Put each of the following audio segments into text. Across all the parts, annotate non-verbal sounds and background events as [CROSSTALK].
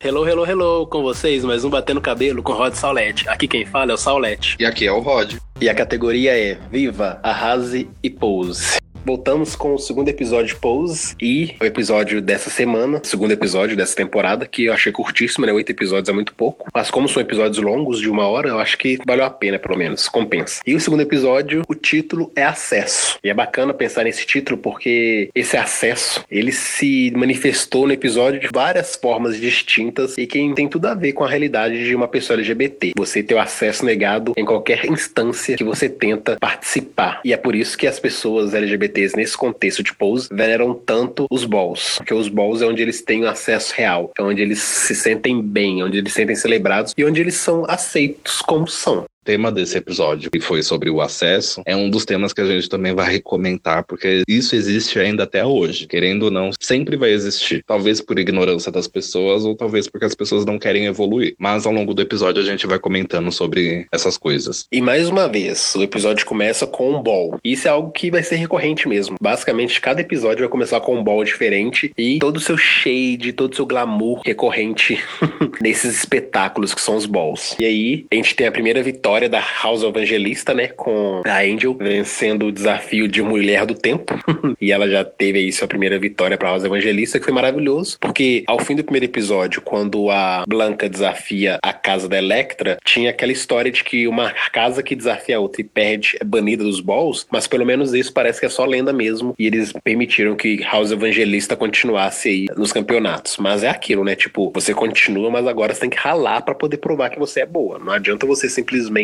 Hello, hello, hello, com vocês, mais um Batendo Cabelo com Rod Saulete. Aqui quem fala é o Saulete. E aqui é o Rod. E a categoria é Viva, Arrase e Pose. Voltamos com o segundo episódio de Pose e o episódio dessa semana, segundo episódio dessa temporada, que eu achei curtíssimo, né? Oito episódios é muito pouco. Mas como são episódios longos de uma hora, eu acho que valeu a pena, pelo menos. Compensa. E o segundo episódio, o título é Acesso. E é bacana pensar nesse título porque esse acesso, ele se manifestou no episódio de várias formas distintas e que tem tudo a ver com a realidade de uma pessoa LGBT. Você ter o acesso negado em qualquer instância que você tenta participar. E é por isso que as pessoas LGBT LGBTs nesse contexto de pose veneram tanto os balls, porque os balls é onde eles têm acesso real, é onde eles se sentem bem, onde eles se sentem celebrados e onde eles são aceitos como são tema desse episódio, que foi sobre o acesso, é um dos temas que a gente também vai recomendar, porque isso existe ainda até hoje. Querendo ou não, sempre vai existir. Talvez por ignorância das pessoas, ou talvez porque as pessoas não querem evoluir. Mas ao longo do episódio a gente vai comentando sobre essas coisas. E mais uma vez, o episódio começa com um ball. Isso é algo que vai ser recorrente mesmo. Basicamente, cada episódio vai começar com um ball diferente e todo o seu shade, todo o seu glamour recorrente [LAUGHS] nesses espetáculos que são os balls. E aí, a gente tem a primeira vitória vitória da House Evangelista, né? Com a Angel vencendo o desafio de Mulher do Tempo. [LAUGHS] e ela já teve aí sua primeira vitória pra House Evangelista, que foi maravilhoso. Porque ao fim do primeiro episódio, quando a Blanca desafia a casa da Electra, tinha aquela história de que uma casa que desafia a outra e perde é banida dos balls, mas pelo menos isso parece que é só lenda mesmo. E eles permitiram que House Evangelista continuasse aí nos campeonatos. Mas é aquilo, né? Tipo, você continua, mas agora você tem que ralar para poder provar que você é boa. Não adianta você simplesmente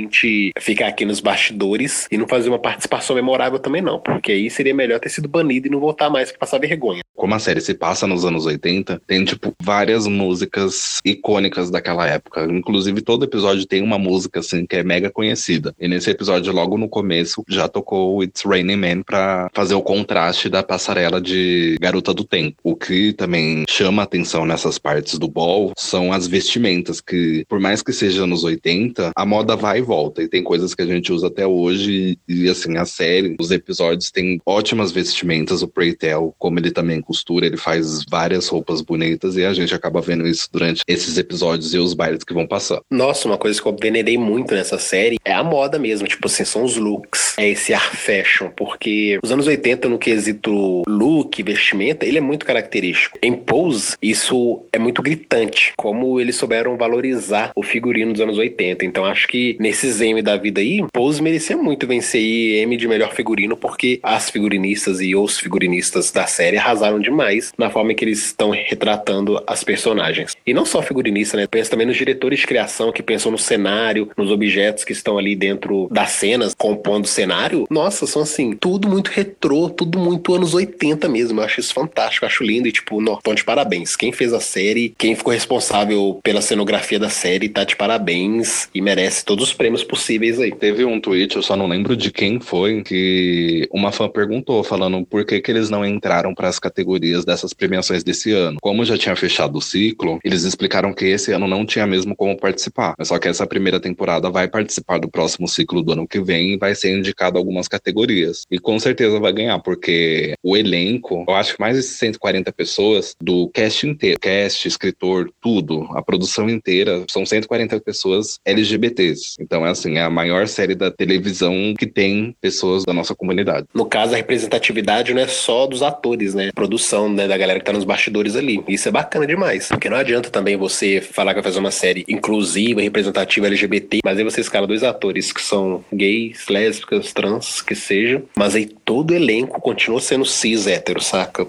ficar aqui nos bastidores e não fazer uma participação memorável também não, porque aí seria melhor ter sido banido e não voltar mais pra passar vergonha. Como a série se passa nos anos 80, tem, tipo, várias músicas icônicas daquela época. Inclusive, todo episódio tem uma música, assim, que é mega conhecida. E nesse episódio, logo no começo, já tocou It's Raining Man pra fazer o contraste da passarela de Garota do Tempo. O que também chama atenção nessas partes do ball são as vestimentas, que, por mais que seja nos 80, a moda vai volta. E tem coisas que a gente usa até hoje. E, assim, a série, os episódios têm ótimas vestimentas. O Preytel, como ele também costura, ele faz várias roupas bonitas. E a gente acaba vendo isso durante esses episódios e os bailes que vão passar. Nossa, uma coisa que eu venerei muito nessa série é a moda mesmo. Tipo assim, são os looks. É esse ar fashion. Porque os anos 80, no quesito look, vestimenta, ele é muito característico. Em Pose, isso é muito gritante. Como eles souberam valorizar o figurino dos anos 80. Então acho que nesse esses M da vida aí, Pose merecia muito vencer aí M de melhor figurino, porque as figurinistas e os figurinistas da série arrasaram demais na forma que eles estão retratando as personagens. E não só figurinista, né? Pensa também nos diretores de criação que pensam no cenário, nos objetos que estão ali dentro das cenas, compondo o cenário. Nossa, são assim, tudo muito retrô, tudo muito anos 80 mesmo. Eu acho isso fantástico, acho lindo e tipo, não, então de parabéns. Quem fez a série, quem ficou responsável pela cenografia da série, tá de parabéns e merece todos os prêmios prêmios possíveis aí. Teve um tweet, eu só não lembro de quem foi, que uma fã perguntou, falando por que, que eles não entraram para as categorias dessas premiações desse ano. Como já tinha fechado o ciclo, eles explicaram que esse ano não tinha mesmo como participar. Só que essa primeira temporada vai participar do próximo ciclo do ano que vem e vai ser indicado algumas categorias. E com certeza vai ganhar, porque o elenco, eu acho que mais de 140 pessoas do cast inteiro, cast, escritor, tudo, a produção inteira, são 140 pessoas LGBTs. Então então, é assim, é a maior série da televisão que tem pessoas da nossa comunidade. No caso, a representatividade não é só dos atores, né? Produção, né, da galera que tá nos bastidores ali. Isso é bacana demais. Porque não adianta também você falar que vai fazer uma série inclusiva, representativa LGBT, mas aí você escala dois atores que são gays, lésbicas, trans, que sejam, mas aí todo o elenco continua sendo cis hétero, saca?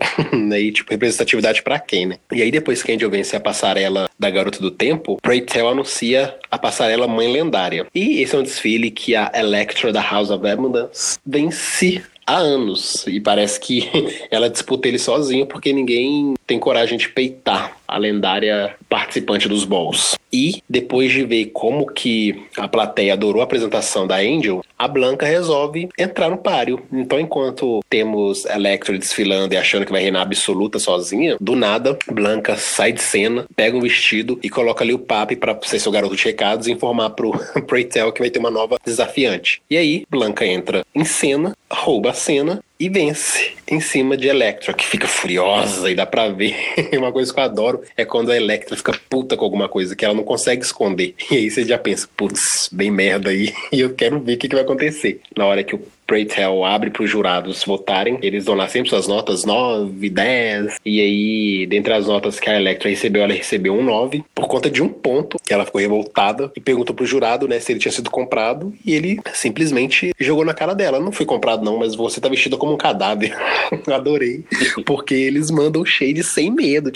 aí, [LAUGHS] tipo, representatividade para quem, né? E aí depois que Angel vence a passarela da Garota do Tempo, Pray Tell anuncia a passarela Mãe Lendária. E e esse é um desfile que a Electra da House of Abundance vence há anos. E parece que [LAUGHS] ela disputa ele sozinha porque ninguém tem coragem de peitar a lendária participante dos balls. E depois de ver como que a plateia adorou a apresentação da Angel, a Blanca resolve entrar no páreo. Então, enquanto temos Electra desfilando e achando que vai reinar absoluta sozinha, do nada, Blanca sai de cena, pega um vestido e coloca ali o papi para ser seu garoto de recados e informar pro [LAUGHS] Preytel que vai ter uma nova desafiante. E aí, Blanca entra em cena, rouba cena e vence em cima de Electra, que fica furiosa e dá pra ver. [LAUGHS] Uma coisa que eu adoro é quando a Electra fica puta com alguma coisa que ela não consegue esconder. E aí você já pensa, putz, bem merda aí, [LAUGHS] e eu quero ver o que, que vai acontecer. Na hora que o Preytel abre para os jurados votarem. Eles dão lá sempre suas notas 9, 10. E aí, dentre as notas que a Electra recebeu, ela recebeu um 9 por conta de um ponto que ela ficou revoltada e perguntou pro jurado, né, se ele tinha sido comprado. E ele simplesmente jogou na cara dela. Não fui comprado, não, mas você tá vestida como um cadáver. [LAUGHS] Adorei. Porque eles mandam shade sem medo.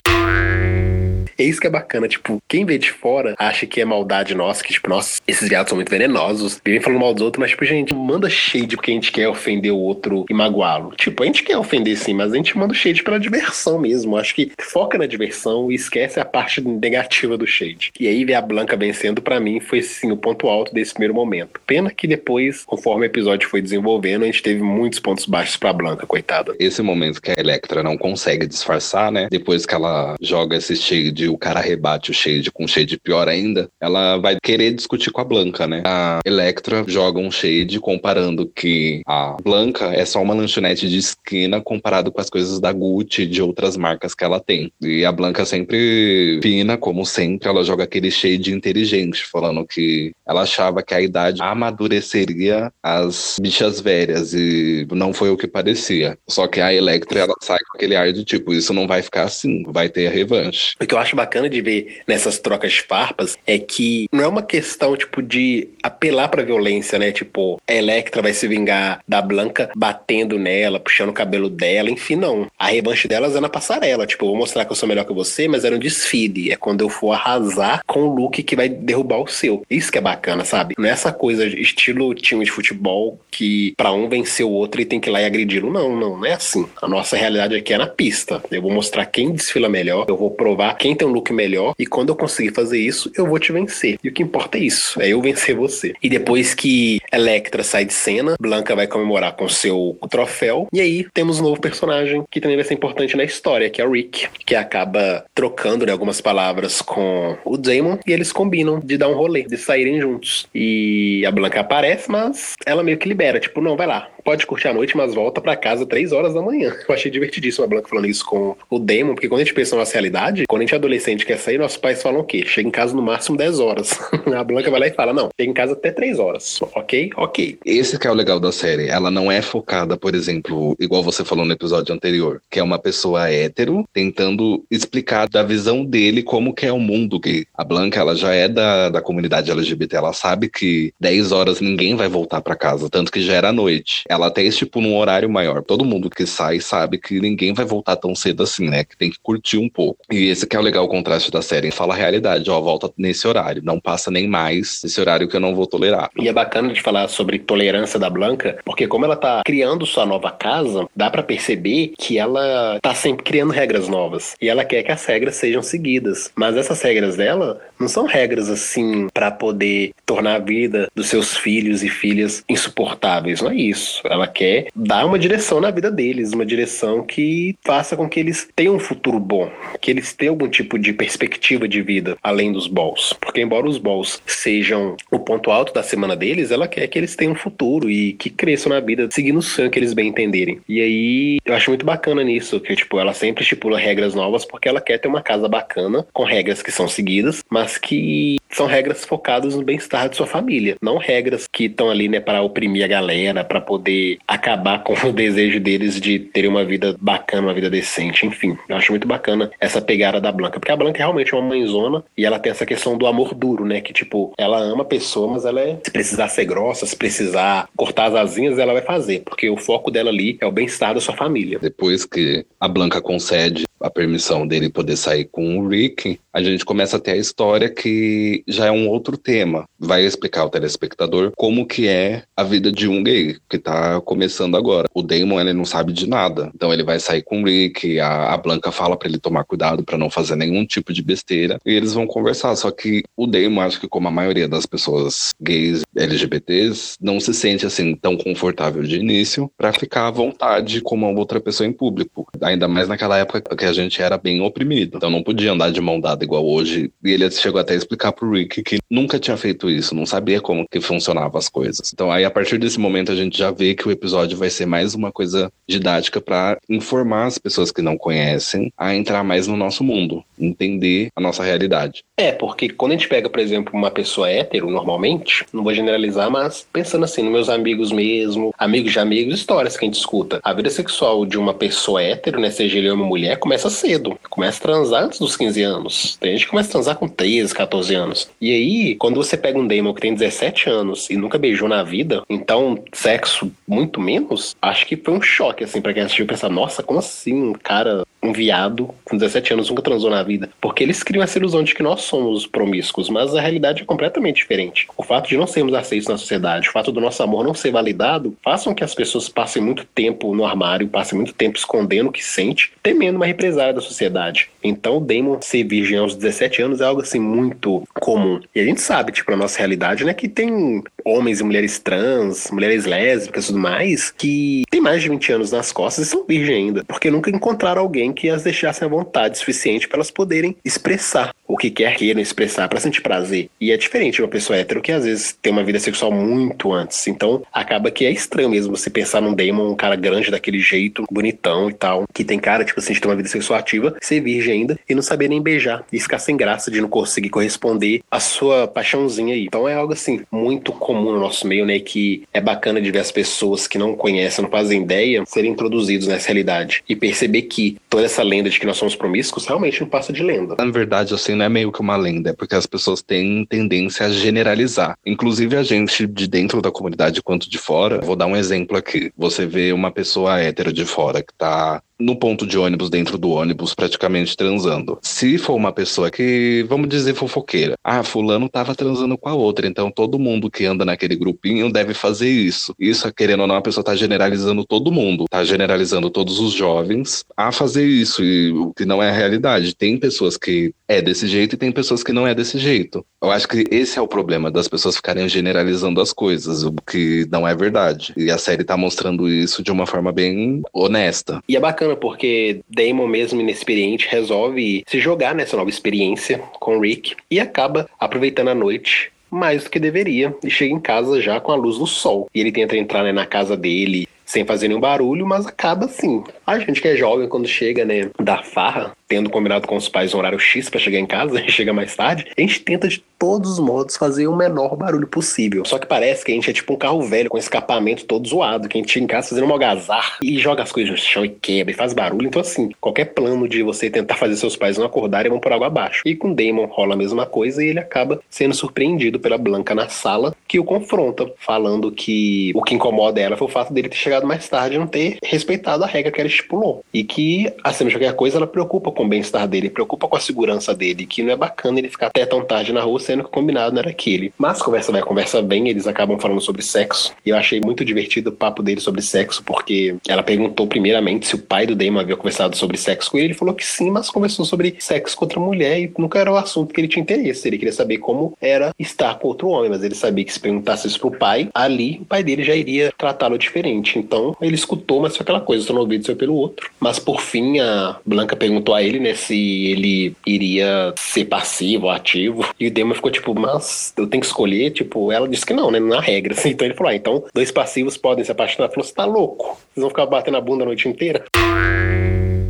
É isso que é bacana, tipo, quem vê de fora acha que é maldade nossa, que, tipo, nossa, esses viados são muito venenosos, vivem falando mal dos outros, mas, tipo, gente, manda shade porque a gente quer ofender o outro e magoá-lo. Tipo, a gente quer ofender sim, mas a gente manda shade pela diversão mesmo. Acho que foca na diversão e esquece a parte negativa do shade. E aí ver a Blanca vencendo, para mim, foi sim o ponto alto desse primeiro momento. Pena que depois, conforme o episódio foi desenvolvendo, a gente teve muitos pontos baixos pra Blanca, coitada. Esse momento que a Electra não consegue disfarçar, né? Depois que ela joga esse shade o cara rebate o Shade com um Shade pior ainda, ela vai querer discutir com a Blanca, né? A Electra joga um Shade comparando que a Blanca é só uma lanchonete de esquina comparado com as coisas da Gucci e de outras marcas que ela tem. E a Blanca sempre fina, como sempre, ela joga aquele Shade inteligente, falando que ela achava que a idade amadureceria as bichas velhas e não foi o que parecia. Só que a Electra, ela sai com aquele ar de tipo, isso não vai ficar assim, vai ter a revanche. O que eu acho bacana de ver nessas trocas de farpas é que não é uma questão, tipo, de apelar pra violência, né? Tipo, a Electra vai se vingar da Blanca batendo nela, puxando o cabelo dela, enfim, não. A revanche delas é na passarela. Tipo, vou mostrar que eu sou melhor que você, mas era um desfile. É quando eu for arrasar com o look que vai derrubar o seu. Isso que é bacana, sabe? Não é essa coisa estilo time de futebol que para um vencer o outro e tem que ir lá e agredi-lo. Não, não, não é assim. A nossa realidade aqui é na pista. Eu vou mostrar quem desfila melhor, eu vou provar quem tem um look melhor. E quando eu conseguir fazer isso, eu vou te vencer. E o que importa é isso, é eu vencer você. E depois que Electra sai de cena, Blanca vai comemorar com seu troféu. E aí temos um novo personagem que também vai ser importante na história, que é o Rick, que acaba trocando né, algumas palavras com o Damon e eles combinam de dar um rolê, de saírem juntos. E a Blanca aparece, mas ela meio que libera, tipo, não, vai lá, pode curtir a noite, mas volta para casa três horas da manhã. Eu achei divertidíssimo a Blanca falando isso com o Damon, porque quando a gente pensa na realidade, quando a gente é adolescente quer sair, nossos pais falam o quê? Chega em casa no máximo 10 horas. [LAUGHS] a Blanca vai lá e fala, não, chega em casa até 3 horas. Ok? Ok. Esse que é o legal da série. Ela não é focada, por exemplo, igual você falou no episódio anterior, que é uma pessoa hétero tentando explicar da visão dele como que é o mundo gay. A Blanca, ela já é da, da comunidade LGBT, ela sabe que 10 horas ninguém vai voltar para casa, tanto que já era noite. Ela até estipula um horário maior. Todo mundo que sai sabe que ninguém vai voltar tão cedo assim, né? Que tem que curtir um pouco. E esse que é o legal o contraste da série. Fala a realidade, ó, volta nesse horário. Não passa nem mais esse horário que eu não vou tolerar. E é bacana de falar sobre tolerância da Blanca, porque como ela tá criando sua nova casa, dá para perceber que ela tá sempre criando regras novas. E ela quer que as regras sejam seguidas. Mas essas regras dela não são regras assim para poder tornar a vida dos seus filhos e filhas insuportáveis. Não é isso. Ela quer dar uma direção na vida deles, uma direção que faça com que eles tenham um futuro bom, que eles tenham algum tipo de perspectiva de vida além dos balls. Porque embora os balls sejam o ponto alto da semana deles, ela quer que eles tenham um futuro e que cresçam na vida seguindo o sonho que eles bem entenderem. E aí eu acho muito bacana nisso, que tipo, ela sempre estipula regras novas porque ela quer ter uma casa bacana, com regras que são seguidas, mas que são regras focadas no bem-estar de sua família, não regras que estão ali, né, para oprimir a galera, para poder acabar com o desejo deles de terem uma vida bacana, uma vida decente, enfim. Eu acho muito bacana essa pegada da Blanca, porque a Blanca é realmente uma mãezona e ela tem essa questão do amor duro, né, que tipo, ela ama a pessoa, mas ela é, se precisar ser grossa, se precisar cortar as asinhas, ela vai fazer, porque o foco dela ali é o bem-estar da sua família. Depois que a Blanca concede a permissão dele poder sair com o Rick, a gente começa a ter a história que já é um outro tema. Vai explicar ao telespectador como que é a vida de um gay que tá começando agora. O Damon, ele não sabe de nada. Então ele vai sair com o Rick, a, a Blanca fala para ele tomar cuidado para não fazer nenhum tipo de besteira e eles vão conversar. Só que o Damon, acho que como a maioria das pessoas gays LGBTs, não se sente assim tão confortável de início para ficar à vontade como outra pessoa em público. Ainda mais naquela época que a gente era bem oprimido. Então não podia andar de mão dada igual hoje. E ele chegou até a explicar pro Rick que nunca tinha feito isso, não sabia como que funcionavam as coisas. Então aí a partir desse momento a gente já vê perceber que o episódio vai ser mais uma coisa didática para informar as pessoas que não conhecem a entrar mais no nosso mundo, entender a nossa realidade. É, porque quando a gente pega, por exemplo, uma pessoa hétero, normalmente, não vou generalizar, mas pensando assim, nos meus amigos mesmo, amigos de amigos, histórias que a gente escuta. A vida sexual de uma pessoa hétero, né, seja ele ou mulher, começa cedo. Começa a transar antes dos 15 anos. Tem gente que começa a transar com 13, 14 anos. E aí, quando você pega um Damon que tem 17 anos e nunca beijou na vida, então sexo muito menos, acho que foi um choque, assim, pra quem assistiu pensar, nossa, como assim um cara um viado com 17 anos nunca transou na vida. Porque eles criam essa ilusão de que nós somos promíscuos, mas a realidade é completamente diferente. O fato de não sermos aceitos na sociedade, o fato do nosso amor não ser validado, façam que as pessoas passem muito tempo no armário, passem muito tempo escondendo o que sente, temendo uma represália da sociedade. Então o Damon ser virgem aos 17 anos é algo assim muito comum. E a gente sabe, tipo, na nossa realidade, né, que tem homens e mulheres trans, mulheres lésbicas e tudo mais, que tem mais de 20 anos nas costas e são virgem ainda, porque nunca encontraram alguém que as deixasse à vontade suficiente para elas poderem expressar o que quer queiram expressar para sentir prazer. E é diferente de uma pessoa hétero que às vezes tem uma vida sexual muito antes. Então acaba que é estranho mesmo você pensar num Damon, um cara grande daquele jeito, bonitão e tal, que tem cara, tipo assim, de ter uma vida sexual ativa, ser virgem ainda e não saber nem beijar e ficar sem graça de não conseguir corresponder à sua paixãozinha aí. Então é algo assim muito comum no nosso meio, né? Que é bacana de ver as pessoas que não conhecem, não fazem ideia, serem introduzidos nessa realidade e perceber que toda essa lenda de que nós somos promíscuos realmente não passa de lenda. Na verdade, assim, não é meio que uma lenda, é porque as pessoas têm tendência a generalizar. Inclusive a gente de dentro da comunidade quanto de fora. Vou dar um exemplo aqui. Você vê uma pessoa hétero de fora que tá no ponto de ônibus, dentro do ônibus, praticamente transando. Se for uma pessoa que, vamos dizer, fofoqueira, ah, fulano tava transando com a outra, então todo mundo que anda naquele grupinho deve fazer isso. Isso, querendo ou não, a pessoa tá generalizando todo mundo, tá generalizando todos os jovens a fazer isso, e o que não é a realidade. Tem pessoas que é desse jeito e tem pessoas que não é desse jeito. Eu acho que esse é o problema das pessoas ficarem generalizando as coisas, o que não é verdade. E a série tá mostrando isso de uma forma bem honesta. E é bacana porque Damon, mesmo inexperiente, resolve se jogar nessa nova experiência com Rick e acaba aproveitando a noite mais do que deveria e chega em casa já com a luz do sol. E ele tenta entrar né, na casa dele sem fazer nenhum barulho, mas acaba assim. A gente que é jovem, quando chega, né, da farra, tendo combinado com os pais um horário X para chegar em casa, [LAUGHS] e chega mais tarde, a gente tenta de todos os modos fazer o menor barulho possível. Só que parece que a gente é tipo um carro velho com escapamento todo zoado, que a gente chega em casa fazendo uma algazarra e joga as coisas no chão e quebra e faz barulho. Então, assim, qualquer plano de você tentar fazer seus pais não acordarem vão por água abaixo. E com Damon rola a mesma coisa e ele acaba sendo surpreendido pela Blanca na sala, que o confronta, falando que o que incomoda ela foi o fato dele ter chegado mais tarde e não ter respeitado a regra que ela estipulou. E que, acima de qualquer coisa, ela preocupa com o bem-estar dele, preocupa com a segurança dele, que não é bacana ele ficar até tão tarde na rua, sendo que o combinado não era aquele. Mas conversa vai, conversa bem, eles acabam falando sobre sexo. E eu achei muito divertido o papo dele sobre sexo, porque ela perguntou primeiramente se o pai do Damon havia conversado sobre sexo com ele. Ele falou que sim, mas conversou sobre sexo com outra mulher e nunca era o assunto que ele tinha interesse. Ele queria saber como era estar com outro homem, mas ele sabia que se perguntasse isso pro pai, ali o pai dele já iria tratá-lo diferente. Então ele escutou, mas foi aquela coisa, só no ouvido foi pelo outro. Mas por fim, a Blanca perguntou a ele, né, se ele iria ser passivo ou ativo. E o Demon ficou tipo, mas eu tenho que escolher. Tipo, ela disse que não, né? Na regra. [LAUGHS] Assim. Então ele falou, ah, então dois passivos podem se apaixonar. Ela falou, você tá louco? Vocês vão ficar batendo a bunda a noite inteira?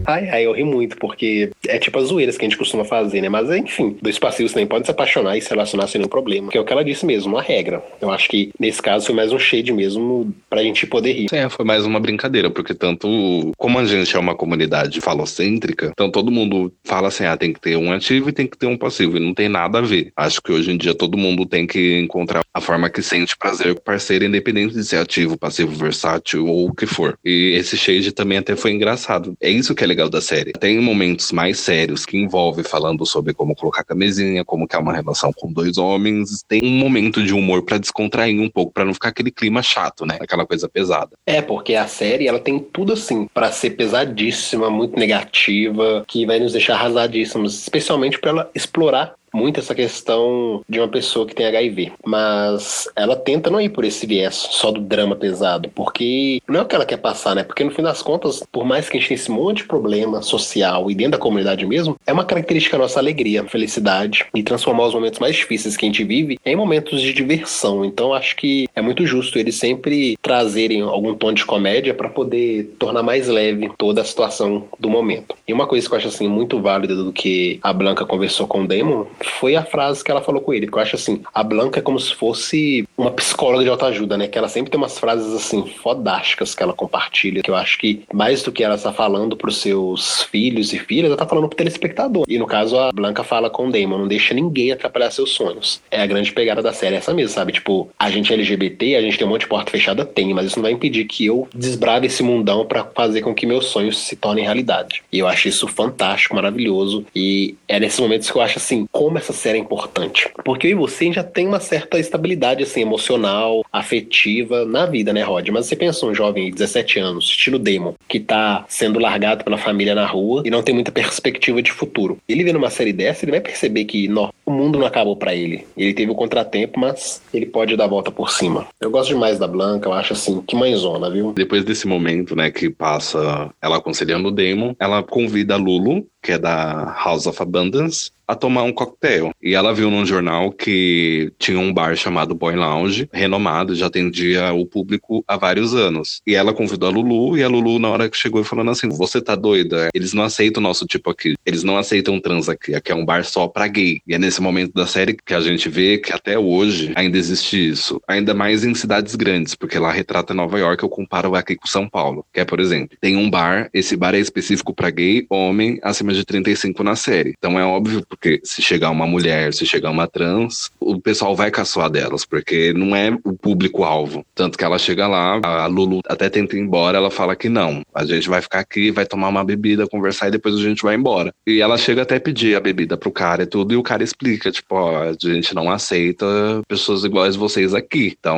Ai, ai, eu ri muito, porque é tipo as zoeiras que a gente costuma fazer, né? Mas enfim, dois passivos também podem se apaixonar e se relacionar sem nenhum problema. Que é o que ela disse mesmo, uma regra. Eu acho que nesse caso foi mais um shade mesmo pra gente poder rir. É, foi mais uma brincadeira, porque tanto como a gente é uma comunidade falocêntrica, então todo mundo fala assim: ah, tem que ter um ativo e tem que ter um passivo, e não tem nada a ver. Acho que hoje em dia todo mundo tem que encontrar a forma que sente prazer com o parceiro, independente de ser ativo, passivo, versátil ou o que for. E esse shade também até foi engraçado. É isso que é legal da série. Tem momentos mais sérios que envolve falando sobre como colocar camisinha, como que é uma relação com dois homens. Tem um momento de humor para descontrair um pouco, para não ficar aquele clima chato, né? Aquela coisa pesada. É, porque a série ela tem tudo assim para ser pesadíssima, muito negativa, que vai nos deixar arrasadíssimos, especialmente para ela explorar muito essa questão de uma pessoa que tem HIV. Mas ela tenta não ir por esse viés só do drama pesado, porque não é o que ela quer passar, né? Porque no fim das contas, por mais que a gente tenha esse monte de problema social e dentro da comunidade mesmo, é uma característica nossa alegria, felicidade e transformar os momentos mais difíceis que a gente vive em momentos de diversão. Então acho que é muito justo eles sempre trazerem algum tom de comédia para poder tornar mais leve toda a situação do momento. E uma coisa que eu acho assim muito válida do que a Blanca conversou com o Damon foi a frase que ela falou com ele, que eu acho assim, a Blanca é como se fosse uma psicóloga de autoajuda, né? Que ela sempre tem umas frases assim fodásticas que ela compartilha, que eu acho que mais do que ela está falando para os seus filhos e filhas, ela está falando para o telespectador. E no caso a Blanca fala com o Damon, não deixa ninguém atrapalhar seus sonhos. É a grande pegada da série essa mesmo, sabe? Tipo, a gente é LGBT, a gente tem um monte de porta fechada, tem, mas isso não vai impedir que eu desbrave esse mundão para fazer com que meus sonhos se tornem realidade. E eu acho isso fantástico, maravilhoso. E é nesses momentos que eu acho assim, como essa série é importante. Porque eu e você já tem uma certa estabilidade assim emocional, afetiva na vida, né, Rod? Mas você pensa um jovem de 17 anos, estilo Damon, que tá sendo largado pela família na rua e não tem muita perspectiva de futuro. Ele vendo uma série dessa, ele vai perceber que não, o mundo não acabou para ele. Ele teve o contratempo, mas ele pode dar a volta por cima. Eu gosto demais da Blanca, eu acho assim, que mãezona, viu? Depois desse momento, né, que passa ela aconselhando o Damon, ela convida a Lulu, que é da House of Abundance, a tomar um coquetel. E ela viu num jornal que tinha um bar chamado Boy Lounge, renomado, já atendia o público há vários anos. E ela convidou a Lulu, e a Lulu, na hora que chegou, falando assim: Você tá doida? Eles não aceitam o nosso tipo aqui. Eles não aceitam trans aqui. Aqui é um bar só pra gay. E é nesse momento da série que a gente vê que até hoje ainda existe isso. Ainda mais em cidades grandes, porque lá retrata Nova York, eu comparo aqui com São Paulo. Que é, por exemplo, tem um bar, esse bar é específico para gay, homem, acima de 35 na série. Então é óbvio porque se chegar uma mulher, se chegar uma trans, o pessoal vai caçoar delas, porque não é o público-alvo. Tanto que ela chega lá, a Lulu até tenta ir embora, ela fala que não. A gente vai ficar aqui, vai tomar uma bebida, conversar e depois a gente vai embora. E ela chega até pedir a bebida pro cara e tudo, e o cara explica, tipo, ó, a gente não aceita pessoas iguais vocês aqui. Então,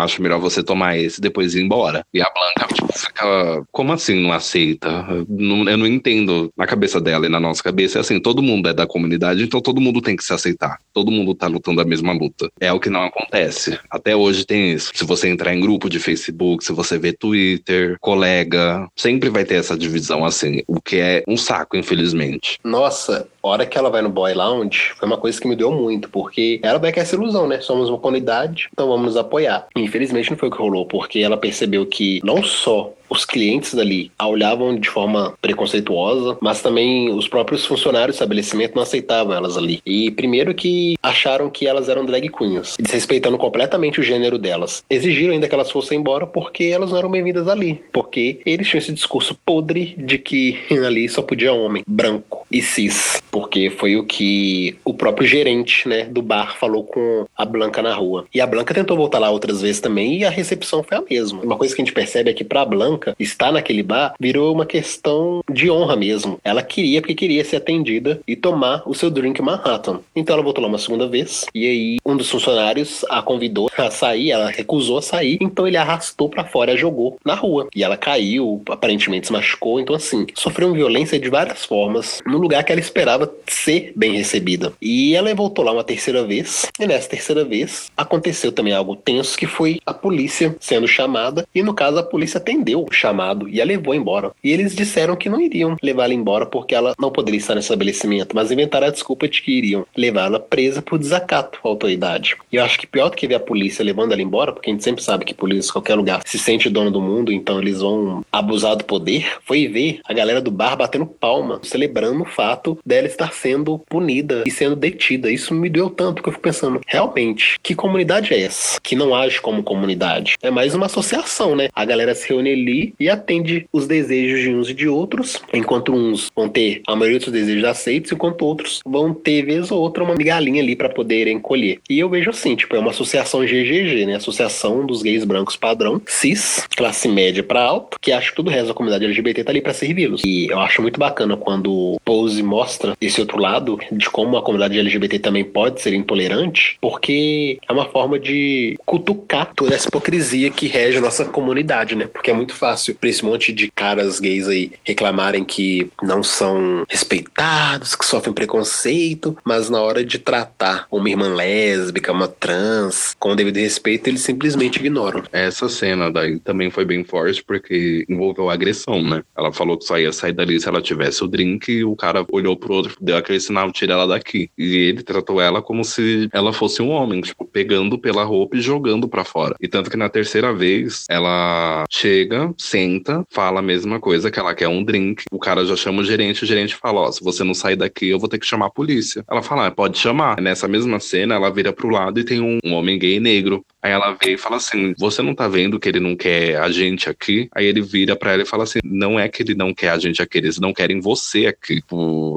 acho melhor você tomar esse e depois ir embora. E a Blanca, tipo, fica, como assim não aceita? Eu não entendo. Na cabeça dela e na nossa cabeça é assim, todo mundo é da comunidade, então todo mundo tem que se aceitar. Todo mundo tá lutando a mesma luta. É o que não acontece. Até hoje tem isso. Se você entrar em grupo de Facebook, se você vê Twitter, colega, sempre vai ter essa divisão assim, o que é um saco, infelizmente. Nossa, hora que ela vai no Boy Lounge, foi uma coisa que me deu muito, porque ela vai com essa ilusão, né? Somos uma comunidade, então vamos nos apoiar. Infelizmente não foi o que rolou, porque ela percebeu que não só os clientes dali a olhavam de forma preconceituosa, mas também os próprios funcionários do estabelecimento não aceitavam elas ali. E primeiro que acharam que elas eram drag queens, desrespeitando completamente o gênero delas. Exigiram ainda que elas fossem embora porque elas não eram bem-vindas ali, porque eles tinham esse discurso podre de que [LAUGHS] ali só podia homem, branco e cis, porque foi o que o próprio gerente, né, do bar falou com a Blanca na rua. E a Blanca tentou voltar lá outras vezes também e a recepção foi a mesma. Uma coisa que a gente percebe é que pra Blanca Bianca estar naquele bar virou uma questão de honra mesmo. Ela queria porque queria ser atendida e tomar o seu drink Manhattan. Então ela voltou lá uma segunda vez e aí um dos funcionários a convidou a sair, ela recusou a sair, então ele arrastou para fora, jogou na rua e ela caiu, aparentemente se machucou, então assim, sofreu violência de várias formas no lugar que ela esperava ser bem recebida. E ela voltou lá uma terceira vez e nessa terceira vez aconteceu também algo tenso que foi a polícia sendo chamada e no caso a polícia atendeu chamado e a levou embora. E eles disseram que não iriam levá-la embora porque ela não poderia estar no estabelecimento, mas inventaram a desculpa de que iriam levá-la presa por desacato à autoridade. E eu acho que pior do que ver a polícia levando ela embora, porque a gente sempre sabe que polícia em qualquer lugar se sente dono do mundo, então eles vão abusar do poder, foi ver a galera do bar batendo palma, celebrando o fato dela estar sendo punida e sendo detida. Isso me deu tanto que eu fico pensando, realmente, que comunidade é essa? Que não age como comunidade. É mais uma associação, né? A galera se reúne ali e atende os desejos de uns e de outros, enquanto uns vão ter a maioria dos desejos aceitos, enquanto outros vão ter, vez ou outra, uma migalhinha ali para poderem colher. E eu vejo assim, tipo, é uma associação GGG, né? Associação dos gays brancos padrão, cis, classe média para alto, que acho que todo o resto da comunidade LGBT tá ali para servi-los. E eu acho muito bacana quando Pose mostra esse outro lado de como a comunidade LGBT também pode ser intolerante, porque é uma forma de cutucar toda essa hipocrisia que rege a nossa comunidade, né? Porque é muito fácil pra esse monte de caras gays aí reclamarem que não são respeitados, que sofrem preconceito, mas na hora de tratar uma irmã lésbica, uma trans, com o devido respeito, eles simplesmente ignoram. Essa cena daí também foi bem forte porque envolveu agressão, né? Ela falou que só ia sair dali se ela tivesse o drink e o cara olhou pro outro, deu aquele sinal, tira ela daqui. E ele tratou ela como se ela fosse um homem, tipo, pegando pela roupa e jogando para fora. E tanto que na terceira vez, ela chega, senta, fala a mesma coisa, que ela quer um drink. O cara já chama o gerente, o gerente fala: Ó, oh, se você não sair daqui, eu vou ter que chamar a polícia. Ela fala: ah, pode chamar. Nessa mesma cena, ela vira pro lado e tem um, um homem gay negro Aí ela vê e fala assim: Você não tá vendo que ele não quer a gente aqui? Aí ele vira pra ela e fala assim: Não é que ele não quer a gente aqui, eles não querem você aqui.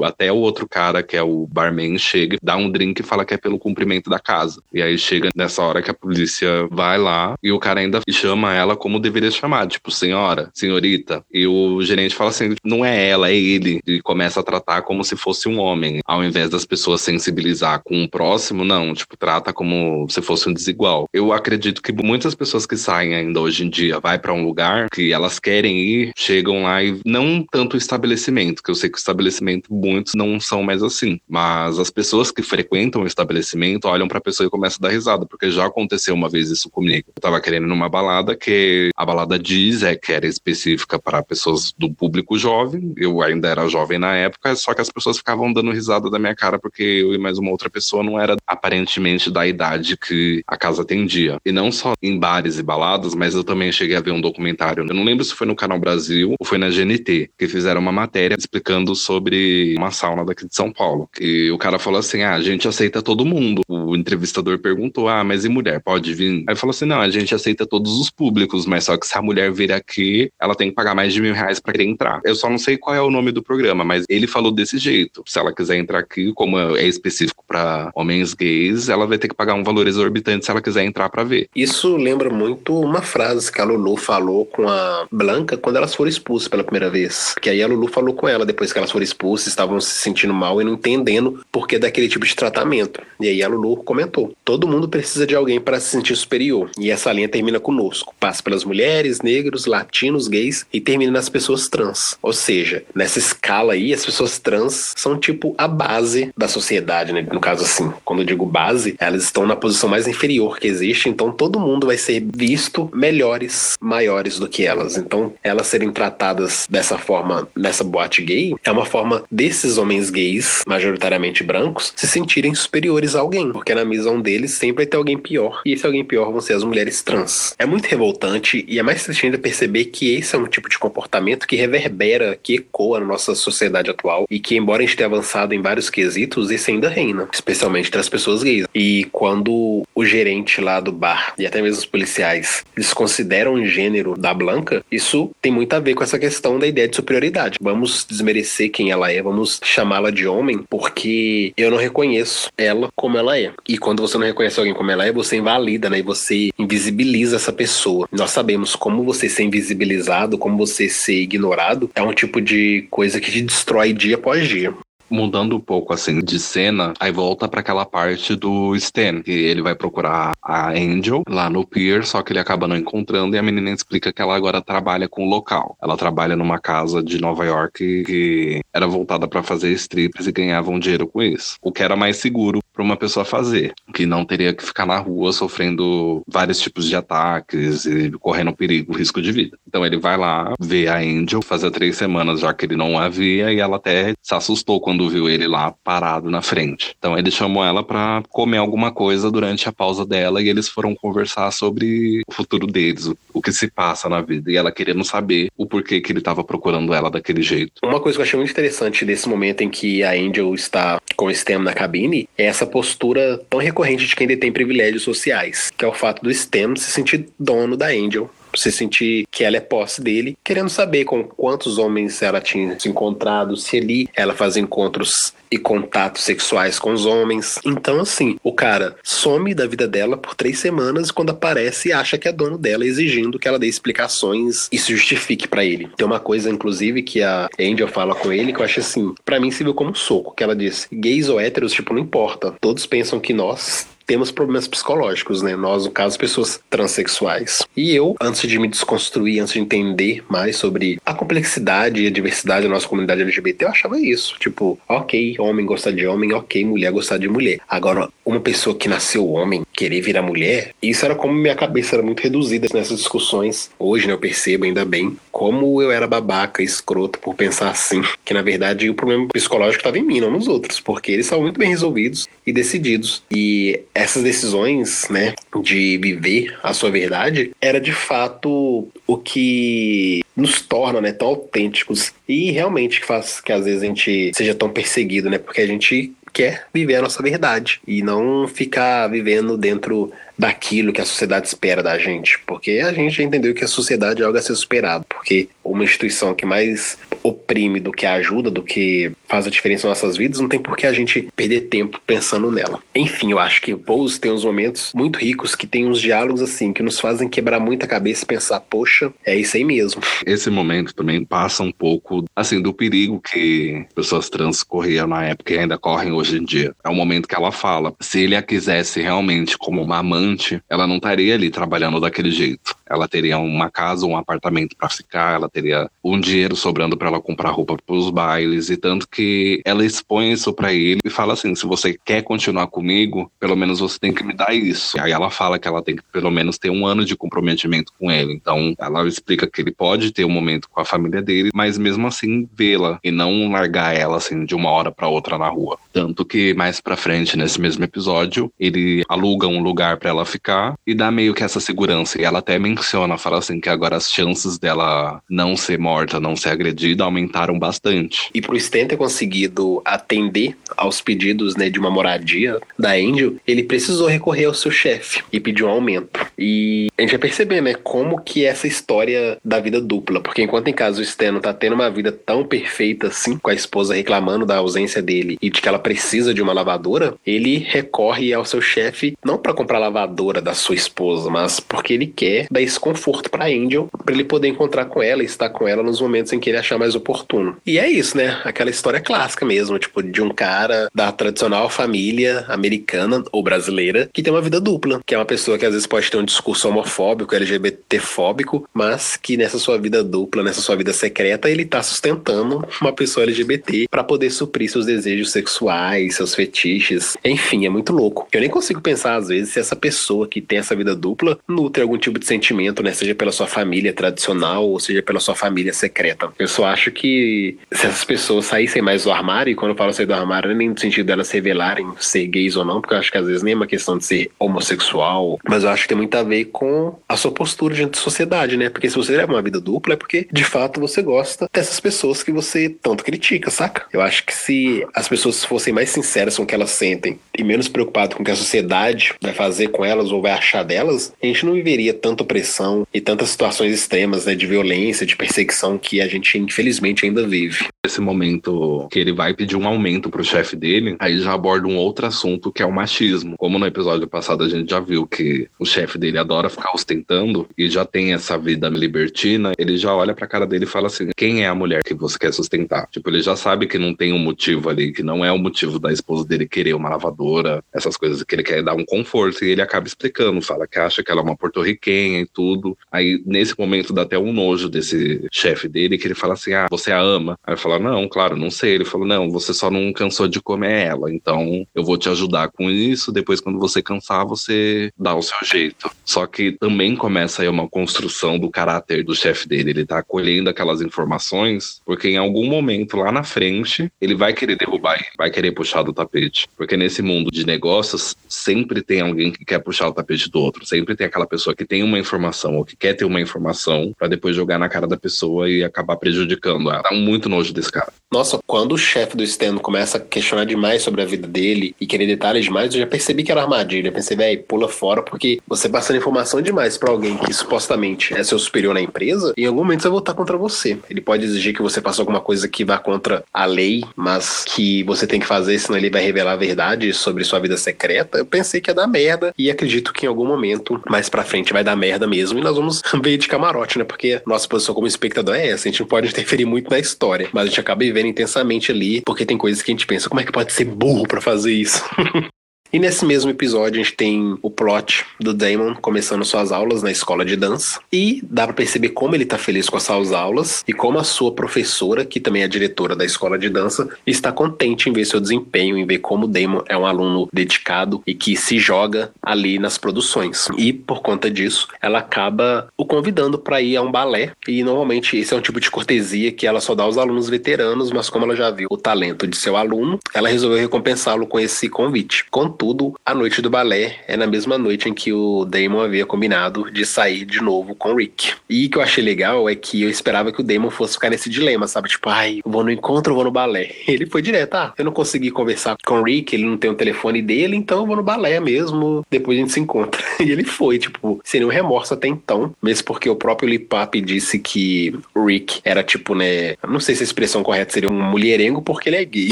Até o outro cara, que é o barman, chega, dá um drink e fala que é pelo cumprimento da casa. E aí chega nessa hora que a polícia vai lá e o cara ainda chama ela como deveria chamar, tipo, senhora, senhorita. E o gerente fala assim: Não é ela, é ele. E começa a tratar como se fosse um homem. Ao invés das pessoas sensibilizar com o próximo, não, tipo, trata como se fosse um desigual. Eu acredito que muitas pessoas que saem ainda hoje em dia vai para um lugar que elas querem ir, chegam lá e não tanto o estabelecimento, que eu sei que o estabelecimento muitos não são mais assim, mas as pessoas que frequentam o estabelecimento olham para a pessoa e começam a dar risada, porque já aconteceu uma vez isso comigo. Eu tava querendo numa balada que a balada diz é que era específica para pessoas do público jovem, eu ainda era jovem na época, só que as pessoas ficavam dando risada da minha cara porque eu e mais uma outra pessoa não era aparentemente da idade que a casa atendia dia. E não só em bares e baladas, mas eu também cheguei a ver um documentário. Eu não lembro se foi no Canal Brasil ou foi na GNT, que fizeram uma matéria explicando sobre uma sauna daqui de São Paulo. E o cara falou assim: ah, a gente aceita todo mundo. O entrevistador perguntou: ah, mas e mulher? Pode vir? Aí falou assim: não, a gente aceita todos os públicos, mas só que se a mulher vir aqui, ela tem que pagar mais de mil reais pra querer entrar. Eu só não sei qual é o nome do programa, mas ele falou desse jeito. Se ela quiser entrar aqui, como é específico para homens gays, ela vai ter que pagar um valor exorbitante se ela quiser entrar para ver. Isso lembra muito uma frase que a Lulu falou com a Blanca quando elas foram expulsas pela primeira vez. Que aí a Lulu falou com ela depois que elas foram expulsas, estavam se sentindo mal e não entendendo por que daquele tipo de tratamento. E aí a Lulu comentou: todo mundo precisa de alguém para se sentir superior. E essa linha termina conosco. Passa pelas mulheres, negros, latinos, gays e termina nas pessoas trans. Ou seja, nessa escala aí, as pessoas trans são tipo a base da sociedade, né? No caso assim, quando eu digo base, elas estão na posição mais inferior que existe então todo mundo vai ser visto melhores, maiores do que elas. Então, elas serem tratadas dessa forma nessa boate gay é uma forma desses homens gays, majoritariamente brancos, se sentirem superiores a alguém, porque na visão deles sempre vai ter alguém pior, e esse alguém pior vão ser as mulheres trans. É muito revoltante e é mais triste ainda perceber que esse é um tipo de comportamento que reverbera, que ecoa na nossa sociedade atual e que, embora a gente tenha avançado em vários quesitos, esse ainda reina, especialmente entre as pessoas gays. E quando o gerente lá do bar e até mesmo os policiais desconsideram o gênero da Blanca, isso tem muito a ver com essa questão da ideia de superioridade. Vamos desmerecer quem ela é, vamos chamá-la de homem, porque eu não reconheço ela como ela é. E quando você não reconhece alguém como ela é, você invalida, né? E você invisibiliza essa pessoa. Nós sabemos como você ser invisibilizado, como você ser ignorado, é um tipo de coisa que te destrói dia após dia mudando um pouco assim de cena, aí volta para aquela parte do Stan, que ele vai procurar a Angel lá no pier, só que ele acaba não encontrando e a menina explica que ela agora trabalha com o local. Ela trabalha numa casa de Nova York que era voltada para fazer strips e ganhavam dinheiro com isso. O que era mais seguro para uma pessoa fazer, que não teria que ficar na rua sofrendo vários tipos de ataques e correndo perigo, risco de vida. Então ele vai lá, vê a Angel, fazia três semanas já que ele não a via e ela até se assustou quando viu ele lá parado na frente. Então ele chamou ela para comer alguma coisa durante a pausa dela e eles foram conversar sobre o futuro deles, o, o que se passa na vida e ela querendo saber o porquê que ele estava procurando ela daquele jeito. Uma coisa que eu achei muito interessante desse momento em que a Angel está com o Stem na cabine é essa essa postura tão recorrente de quem detém privilégios sociais, que é o fato do Stem se sentir dono da Angel se sentir que ela é posse dele, querendo saber com quantos homens ela tinha se encontrado, se ali ela fazia encontros e contatos sexuais com os homens. Então, assim, o cara some da vida dela por três semanas e quando aparece acha que é dono dela, exigindo que ela dê explicações e se justifique para ele. Tem uma coisa, inclusive, que a Angel fala com ele que eu acho assim, para mim se viu como um soco, que ela diz, gays ou héteros, tipo, não importa. Todos pensam que nós temos problemas psicológicos, né? Nós, no caso, pessoas transexuais. E eu, antes de me desconstruir, antes de entender mais sobre a complexidade e a diversidade da nossa comunidade LGBT, eu achava isso. Tipo, ok, homem gostar de homem, ok, mulher gostar de mulher. Agora, uma pessoa que nasceu homem querer virar mulher, isso era como minha cabeça era muito reduzida nessas discussões. Hoje, né, eu percebo ainda bem como eu era babaca, escroto por pensar assim. Que na verdade o problema psicológico estava em mim, não nos outros, porque eles são muito bem resolvidos e decididos. E essas decisões, né, de viver a sua verdade, era de fato o que nos torna, né, tão autênticos e realmente faz que às vezes a gente seja tão perseguido, né, porque a gente quer viver a nossa verdade e não ficar vivendo dentro daquilo que a sociedade espera da gente, porque a gente já entendeu que a sociedade é algo a ser superado, porque uma instituição que mais oprime do que ajuda, do que faz a diferença nas nossas vidas, não tem por que a gente perder tempo pensando nela. Enfim, eu acho que Pose tem uns momentos muito ricos que tem uns diálogos assim que nos fazem quebrar muita cabeça e pensar, poxa, é isso aí mesmo. [LAUGHS] Esse momento também passa um pouco assim do perigo que pessoas trans corriam na época e ainda correm hoje em dia. É o momento que ela fala, se ele a quisesse realmente como uma amante, ela não estaria ali trabalhando daquele jeito. Ela teria uma casa, um apartamento para ficar, ela teria um dinheiro sobrando para ela comprar roupa para os bailes e tanto que ela expõe isso para ele e fala assim: se você quer continuar comigo, pelo menos você tem que me dar isso. Aí ela fala que ela tem que pelo menos ter um ano de comprometimento com ele. Então ela explica que ele pode ter um momento com a família dele, mas mesmo assim vê-la e não largar ela assim de uma hora para outra na rua. Tanto que mais para frente nesse mesmo episódio ele aluga um lugar para ela ficar e dá meio que essa segurança. E ela até menciona, fala assim que agora as chances dela não ser morta, não ser agredida aumentaram bastante. E pro Stan ter conseguido atender aos pedidos né, de uma moradia da Angel, ele precisou recorrer ao seu chefe e pedir um aumento. E a gente vai perceber, né, como que é essa história da vida dupla. Porque enquanto em casa o Stan não tá tendo uma vida tão perfeita assim, com a esposa reclamando da ausência dele e de que ela precisa de uma lavadora, ele recorre ao seu chefe não para comprar a lavadora da sua esposa, mas porque ele quer dar esse conforto para Angel, para ele poder encontrar com ela e estar com ela nos momentos em que ele achar mais oportuno. E é isso, né? Aquela história clássica mesmo, tipo, de um cara da tradicional família americana ou brasileira que tem uma vida dupla, que é uma pessoa que às vezes pode ter um discurso homofóbico, LGBTfóbico, mas que nessa sua vida dupla, nessa sua vida secreta, ele tá sustentando uma pessoa LGBT para poder suprir seus desejos sexuais, seus fetiches. Enfim, é muito louco. Eu nem consigo pensar às vezes se essa pessoa que tem essa vida dupla nutre algum tipo de sentimento, né, seja pela sua família tradicional ou seja pela sua família secreta. Eu só acho que se essas pessoas saíssem mais do armário, e quando eu falo sair do armário, não é nem no sentido delas revelarem ser gays ou não, porque eu acho que às vezes nem é uma questão de ser homossexual, mas eu acho que tem muito a ver com a sua postura diante da sociedade, né? Porque se você leva uma vida dupla, é porque de fato você gosta dessas pessoas que você tanto critica, saca? Eu acho que se as pessoas fossem mais sinceras com o que elas sentem e menos preocupadas com o que a sociedade vai fazer com elas ou vai achar delas, a gente não viveria tanta opressão e tantas situações extremas, né, de violência, de perseguição que a gente infelizmente ainda vive. Esse momento que ele vai pedir um aumento pro chefe dele, aí já aborda um outro assunto que é o machismo. Como no episódio passado a gente já viu que o chefe dele adora ficar ostentando e já tem essa vida libertina, ele já olha pra cara dele e fala assim: quem é a mulher que você quer sustentar? Tipo, ele já sabe que não tem um motivo ali, que não é o motivo da esposa dele querer uma lavadora, essas coisas que ele quer dar um conforto. E ele acaba explicando, fala que acha que ela é uma porto-riquenha e tudo. Aí nesse momento dá até um nojo desse chefe dele, que ele fala assim: ah, você a ama? Aí fala: não, claro, não sei. Ele falou: não, você só não cansou de comer ela, então eu vou te ajudar com isso. Depois, quando você cansar, você dá o seu jeito. Só que também começa aí uma construção do caráter do chefe dele. Ele tá colhendo aquelas informações, porque em algum momento lá na frente, ele vai querer derrubar ele, vai querer puxar do tapete. Porque nesse mundo de negócios, sempre tem alguém que quer puxar o tapete do outro. Sempre tem aquela pessoa que tem uma informação ou que quer ter uma informação para depois jogar na cara da pessoa e acabar prejudicando ela. Dá muito nojo desse cara. Nossa, quando o chefe do Stan começa a questionar demais sobre a vida dele e querer detalhes demais, eu já percebi que era armadilha. Eu pensei, velho, pula fora, porque você passando informação demais para alguém que supostamente é seu superior na empresa, em algum momento vai voltar contra você. Ele pode exigir que você faça alguma coisa que vá contra a lei, mas que você tem que fazer, senão ele vai revelar a verdade sobre sua vida secreta. Eu pensei que ia dar merda e acredito que em algum momento mais pra frente vai dar merda mesmo e nós vamos [LAUGHS] ver de camarote, né? Porque nossa posição como espectador é essa. A gente não pode interferir muito na história, mas a gente acaba vivendo intensamente ali porque tem coisas que a gente pensa, como é que pode ser burro para fazer isso? [LAUGHS] E nesse mesmo episódio a gente tem o plot do Damon começando suas aulas na escola de dança e dá para perceber como ele tá feliz com essas aulas e como a sua professora, que também é diretora da escola de dança, está contente em ver seu desempenho, em ver como o Damon é um aluno dedicado e que se joga ali nas produções. E por conta disso, ela acaba o convidando para ir a um balé e normalmente esse é um tipo de cortesia que ela só dá aos alunos veteranos, mas como ela já viu o talento de seu aluno, ela resolveu recompensá-lo com esse convite. Contudo, Contudo, a noite do balé é na mesma noite em que o Damon havia combinado de sair de novo com o Rick. E o que eu achei legal é que eu esperava que o Damon fosse ficar nesse dilema, sabe? Tipo, ai, vou no encontro ou vou no balé? [LAUGHS] Ele foi direto, ah, eu não consegui conversar com o Rick, ele não tem o telefone dele, então eu vou no balé mesmo, depois a gente se encontra. [LAUGHS] E ele foi, tipo, sem nenhum remorso até então, mesmo porque o próprio Lipap disse que o Rick era tipo, né, não sei se a expressão correta seria um mulherengo porque ele é gay.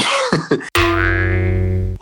[LAUGHS]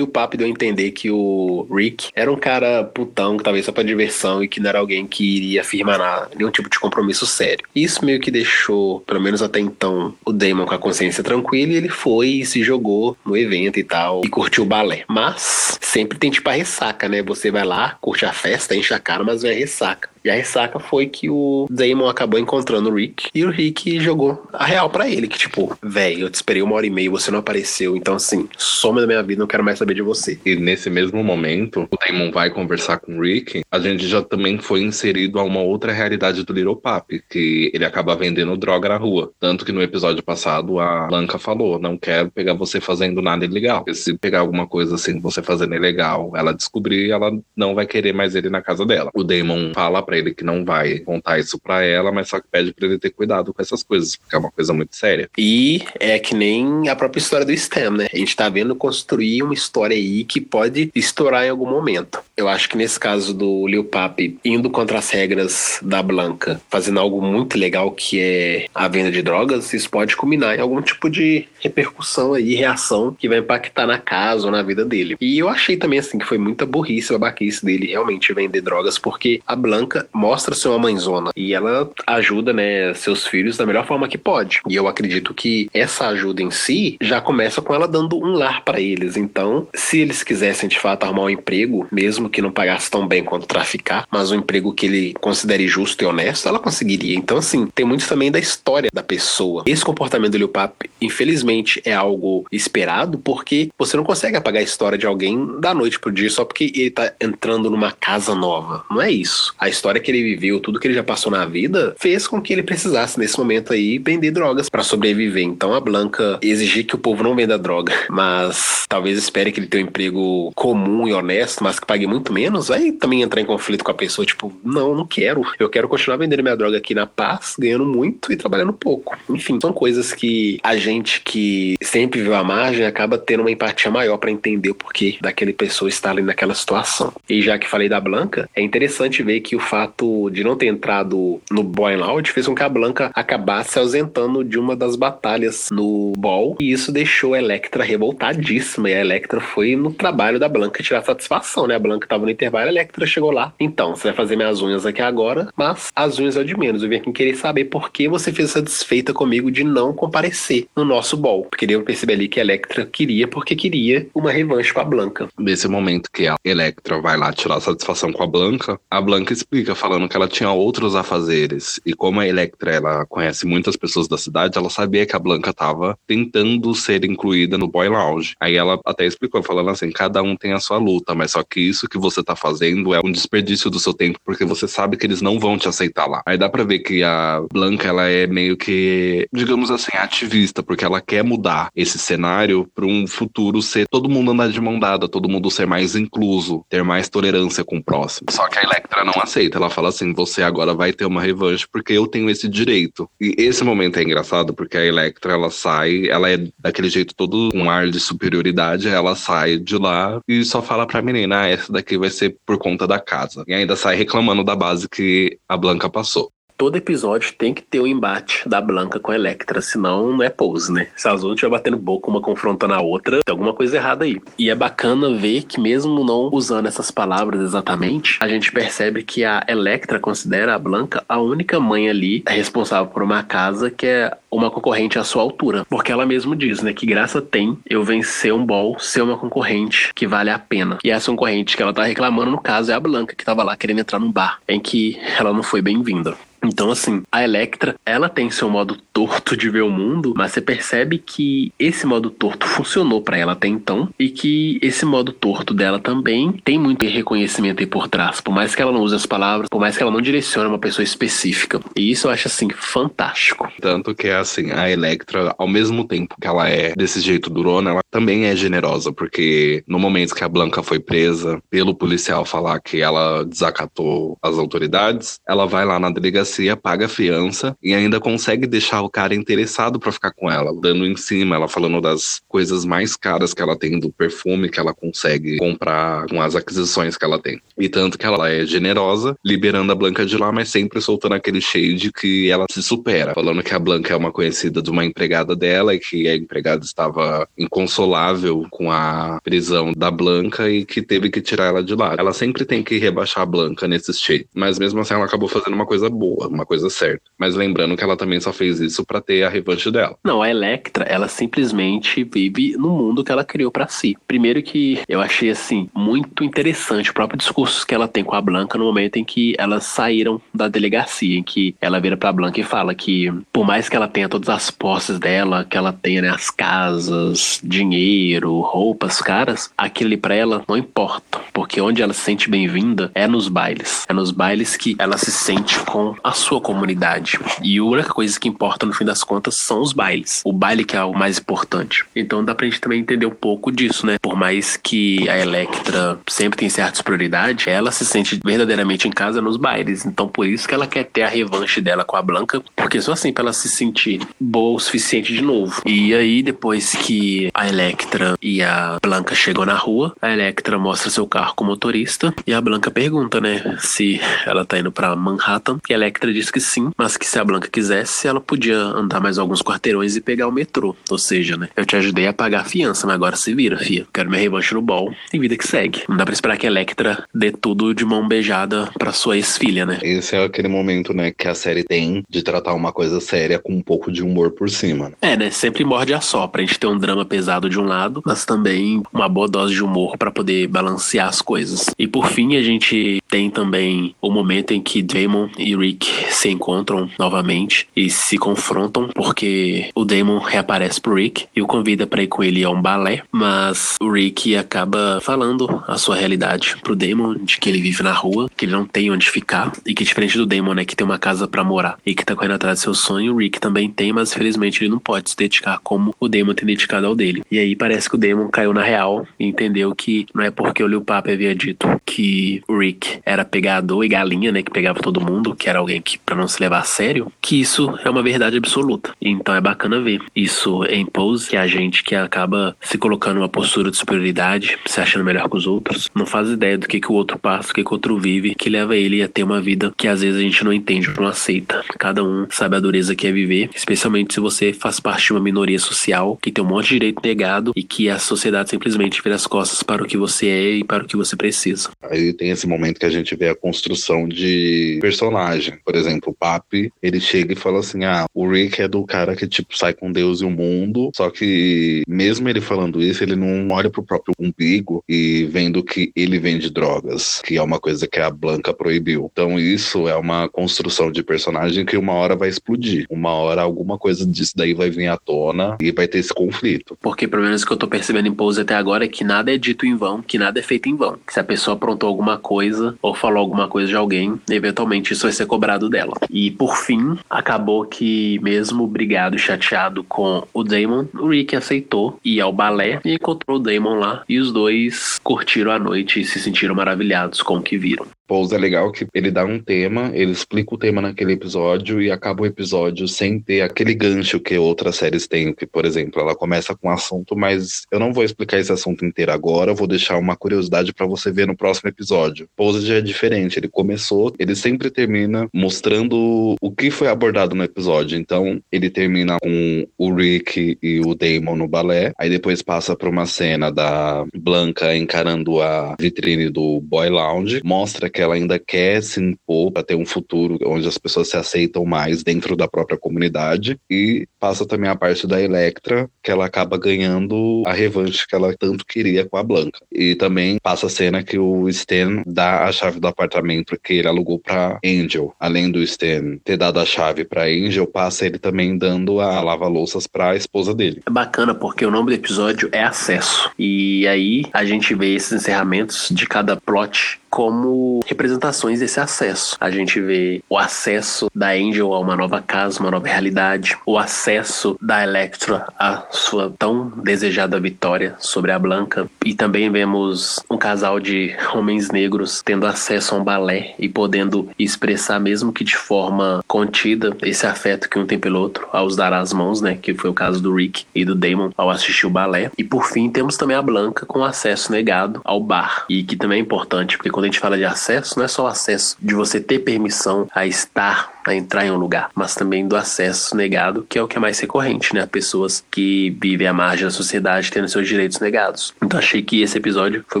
o Papo deu a entender que o Rick era um cara putão, que talvez só pra diversão e que não era alguém que iria firmar nenhum tipo de compromisso sério. Isso meio que deixou, pelo menos até então, o Damon com a consciência tranquila e ele foi e se jogou no evento e tal e curtiu o balé. Mas sempre tem tipo a ressaca, né? Você vai lá, curte a festa, enche a cara, mas vem a ressaca. E a ressaca foi que o Damon acabou encontrando o Rick e o Rick jogou a real para ele, que tipo, velho, eu te esperei uma hora e meia, você não apareceu, então assim, some da minha vida, não quero mais saber de você. E nesse mesmo momento, o Damon vai conversar com o Rick, a gente já também foi inserido a uma outra realidade do Little Papi, que ele acaba vendendo droga na rua. Tanto que no episódio passado a Blanca falou, não quero pegar você fazendo nada ilegal. Porque se pegar alguma coisa assim, você fazendo ilegal, ela descobrir, ela não vai querer mais ele na casa dela. O Damon fala para ele que não vai contar isso para ela, mas só que pede para ele ter cuidado com essas coisas, porque é uma coisa muito séria. E é que nem a própria história do Stem, né? A gente tá vendo construir uma história aí que pode estourar em algum momento. Eu acho que nesse caso do Lil Papi indo contra as regras da Blanca, fazendo algo muito legal que é a venda de drogas, isso pode culminar em algum tipo de repercussão aí, reação que vai impactar na casa ou na vida dele. E eu achei também assim que foi muita burrice, babaquice dele realmente vender drogas, porque a Blanca mostra ser uma mãezona e ela ajuda, né, seus filhos da melhor forma que pode. E eu acredito que essa ajuda em si já começa com ela dando um lar para eles. Então, se eles quisessem de fato arrumar um emprego, mesmo que não pagasse tão bem quanto traficar, mas um emprego que ele considere justo e honesto, ela conseguiria. Então, assim, tem muito também da história da pessoa. Esse comportamento do Lil Pap, infelizmente, é algo esperado porque você não consegue apagar a história de alguém da noite pro dia só porque ele tá entrando numa casa nova. Não é isso. A história história que ele viveu, tudo que ele já passou na vida, fez com que ele precisasse, nesse momento aí, vender drogas para sobreviver. Então a Blanca exigir que o povo não venda droga, [LAUGHS] mas talvez espere que ele tenha um emprego comum e honesto, mas que pague muito menos, vai também entrar em conflito com a pessoa, tipo, não, não quero. Eu quero continuar vendendo minha droga aqui na paz, ganhando muito e trabalhando pouco. Enfim, são coisas que a gente que sempre viu a margem acaba tendo uma empatia maior para entender o porquê daquele pessoa estar ali naquela situação. E já que falei da Blanca, é interessante ver que o fato fato de não ter entrado no Boy Loud fez com que a Blanca acabasse ausentando de uma das batalhas no Ball. E isso deixou a Electra revoltadíssima. E a Electra foi no trabalho da Blanca tirar satisfação, né? A Blanca tava no intervalo, a Electra chegou lá. Então, você vai fazer minhas unhas aqui agora, mas as unhas é o de menos. Eu vim aqui querer saber por que você fez essa desfeita comigo de não comparecer no nosso Ball. Porque eu perceber ali que a Electra queria, porque queria uma revanche com a Blanca. Nesse momento que a Electra vai lá tirar satisfação com a Blanca, a Blanca explica falando que ela tinha outros afazeres. E como a Electra ela conhece muitas pessoas da cidade, ela sabia que a Blanca estava tentando ser incluída no Boy Lounge. Aí ela até explicou, falando assim: cada um tem a sua luta, mas só que isso que você tá fazendo é um desperdício do seu tempo, porque você sabe que eles não vão te aceitar lá. Aí dá pra ver que a Blanca ela é meio que, digamos assim, ativista, porque ela quer mudar esse cenário para um futuro ser todo mundo andar de mão dada, todo mundo ser mais incluso, ter mais tolerância com o próximo. Só que a Electra não aceita ela fala assim: você agora vai ter uma revanche porque eu tenho esse direito. E esse momento é engraçado porque a Electra ela sai, ela é daquele jeito todo um ar de superioridade, ela sai de lá e só fala pra menina: ah, essa daqui vai ser por conta da casa. E ainda sai reclamando da base que a Blanca passou. Todo episódio tem que ter o um embate da Blanca com a Electra, senão não é pose, né? Se as duas estiver batendo boca, uma confrontando a outra, tem alguma coisa errada aí. E é bacana ver que mesmo não usando essas palavras exatamente, a gente percebe que a Electra considera a Blanca a única mãe ali responsável por uma casa que é uma concorrente à sua altura. Porque ela mesmo diz, né, que graça tem eu vencer um ball, ser uma concorrente que vale a pena. E essa concorrente que ela tá reclamando, no caso, é a Blanca, que tava lá querendo entrar num bar, em que ela não foi bem-vinda. Então, assim, a Electra, ela tem seu modo torto de ver o mundo, mas você percebe que esse modo torto funcionou para ela até então e que esse modo torto dela também tem muito reconhecimento aí por trás, por mais que ela não use as palavras, por mais que ela não direcione uma pessoa específica. E isso eu acho, assim, fantástico. Tanto que, assim, a Electra, ao mesmo tempo que ela é desse jeito durona, ela também é generosa, porque no momento que a Blanca foi presa, pelo policial falar que ela desacatou as autoridades, ela vai lá na delegacia delegacia, paga a fiança e ainda consegue deixar o cara interessado para ficar com ela, dando em cima, ela falando das coisas mais caras que ela tem, do perfume que ela consegue comprar com as aquisições que ela tem. E tanto que ela é generosa, liberando a Blanca de lá, mas sempre soltando aquele shade que ela se supera, falando que a Blanca é uma conhecida de uma empregada dela e que a empregada estava inconsolável com a prisão da Blanca e que teve que tirar ela de lá. Ela sempre tem que rebaixar a Blanca nesses shade, mas mesmo assim ela acabou fazendo uma coisa boa uma coisa certa. Mas lembrando que ela também só fez isso para ter a revanche dela. Não, a Electra, ela simplesmente vive no mundo que ela criou para si. Primeiro que eu achei assim muito interessante o próprio discurso que ela tem com a Blanca no momento em que elas saíram da delegacia, em que ela vira para Blanca e fala que por mais que ela tenha todas as posses dela, que ela tenha né, as casas, dinheiro, roupas caras, aquilo para ela não importa, porque onde ela se sente bem-vinda é nos bailes. É nos bailes que ela se sente com a sua comunidade. E a única coisa que importa no fim das contas são os bailes. O baile que é o mais importante. Então dá pra gente também entender um pouco disso, né? Por mais que a Electra sempre tem certas prioridades, ela se sente verdadeiramente em casa nos bailes. Então por isso que ela quer ter a revanche dela com a Blanca, porque só assim pra ela se sentir boa o suficiente de novo. E aí depois que a Electra e a Blanca chegam na rua, a Electra mostra seu carro com o motorista e a Blanca pergunta, né, se ela tá indo para Manhattan. E a Electra Disse que sim, mas que se a Blanca quisesse, ela podia andar mais alguns quarteirões e pegar o metrô. Ou seja, né? Eu te ajudei a pagar a fiança, mas agora se vira, fia. Quero minha revanche no bol e vida que segue. Não dá pra esperar que a Electra dê tudo de mão beijada pra sua ex-filha, né? Esse é aquele momento, né, que a série tem de tratar uma coisa séria com um pouco de humor por cima. Né? É, né? Sempre morde a só pra gente ter um drama pesado de um lado, mas também uma boa dose de humor para poder balancear as coisas. E por fim, a gente tem também o momento em que Damon e Rick se encontram novamente e se confrontam porque o Damon reaparece pro Rick e o convida para ir com ele a um balé, mas o Rick acaba falando a sua realidade pro Damon de que ele vive na rua, que ele não tem onde ficar e que diferente do Damon, né, que tem uma casa para morar e que tá correndo atrás do seu sonho, o Rick também tem, mas infelizmente ele não pode se dedicar como o Damon tem dedicado ao dele. E aí parece que o Damon caiu na real e entendeu que não é porque o Lil Papi havia dito que o Rick era pegador e galinha, né, que pegava todo mundo, que era alguém que para não se levar a sério, que isso é uma verdade absoluta. Então é bacana ver isso em Pose, que é a gente que acaba se colocando numa postura de superioridade, se achando melhor que os outros, não faz ideia do que, que o outro passa, do que, que o outro vive, que leva ele a ter uma vida que às vezes a gente não entende, não aceita. Cada um sabe a dureza que é viver, especialmente se você faz parte de uma minoria social que tem um monte de direito negado e que a sociedade simplesmente vira as costas para o que você é e para o que você precisa. Aí tem esse momento que a gente vê a construção de personagem. Por exemplo, o Papi, ele chega e fala assim: ah, o Rick é do cara que, tipo, sai com Deus e o mundo, só que mesmo ele falando isso, ele não olha pro próprio umbigo e vendo que ele vende drogas, que é uma coisa que a Blanca proibiu. Então, isso é uma construção de personagem que uma hora vai explodir. Uma hora alguma coisa disso daí vai vir à tona e vai ter esse conflito. Porque, pelo menos o que eu tô percebendo em Pose até agora é que nada é dito em vão, que nada é feito em vão. Que se a pessoa aprontou alguma coisa ou falou alguma coisa de alguém, eventualmente isso vai ser cobrado dela. E por fim, acabou que, mesmo brigado e chateado com o Damon, o Rick aceitou ir ao balé e encontrou o Damon lá. E os dois curtiram a noite e se sentiram maravilhados com o que viram. Pose é legal que ele dá um tema, ele explica o tema naquele episódio e acaba o episódio sem ter aquele gancho que outras séries têm, que, por exemplo, ela começa com um assunto, mas eu não vou explicar esse assunto inteiro agora, vou deixar uma curiosidade para você ver no próximo episódio. Pose já é diferente, ele começou, ele sempre termina mostrando o que foi abordado no episódio. Então, ele termina com o Rick e o Damon no balé, aí depois passa para uma cena da Blanca encarando a vitrine do Boy Lounge, mostra que ela ainda quer se impor para ter um futuro onde as pessoas se aceitam mais dentro da própria comunidade e passa também a parte da Electra, que ela acaba ganhando a revanche que ela tanto queria com a Blanca. E também passa a cena que o Stan dá a chave do apartamento que ele alugou para Angel. Além do Stan ter dado a chave para Angel, passa ele também dando a lava-louças para a esposa dele. É bacana porque o nome do episódio é Acesso. E aí a gente vê esses encerramentos de cada plot como representações desse acesso. A gente vê o acesso da Angel a uma nova casa, uma nova realidade, o acesso da Electra à sua tão desejada vitória sobre a Blanca, e também vemos um casal de homens negros tendo acesso a um balé e podendo expressar, mesmo que de forma contida, esse afeto que um tem pelo outro, ao dar as mãos, né? Que foi o caso do Rick e do Damon ao assistir o balé. E por fim, temos também a Blanca com acesso negado ao bar, e que também é importante, porque quando quando a gente fala de acesso, não é só o acesso de você ter permissão a estar, a entrar em um lugar, mas também do acesso negado, que é o que é mais recorrente, né? Pessoas que vivem à margem da sociedade tendo seus direitos negados. Então achei que esse episódio foi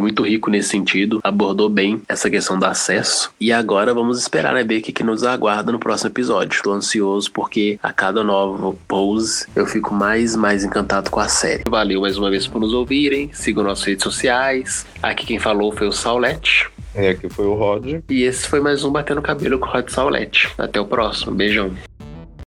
muito rico nesse sentido, abordou bem essa questão do acesso. E agora vamos esperar, né? Ver o que, que nos aguarda no próximo episódio. Estou ansioso porque a cada novo pose eu fico mais mais encantado com a série. Valeu mais uma vez por nos ouvirem. Sigam nossas redes sociais. Aqui quem falou foi o Saulete. É, aqui foi o Rod. E esse foi mais um Batendo Cabelo com o Rod Saulete. Até o próximo. Beijão.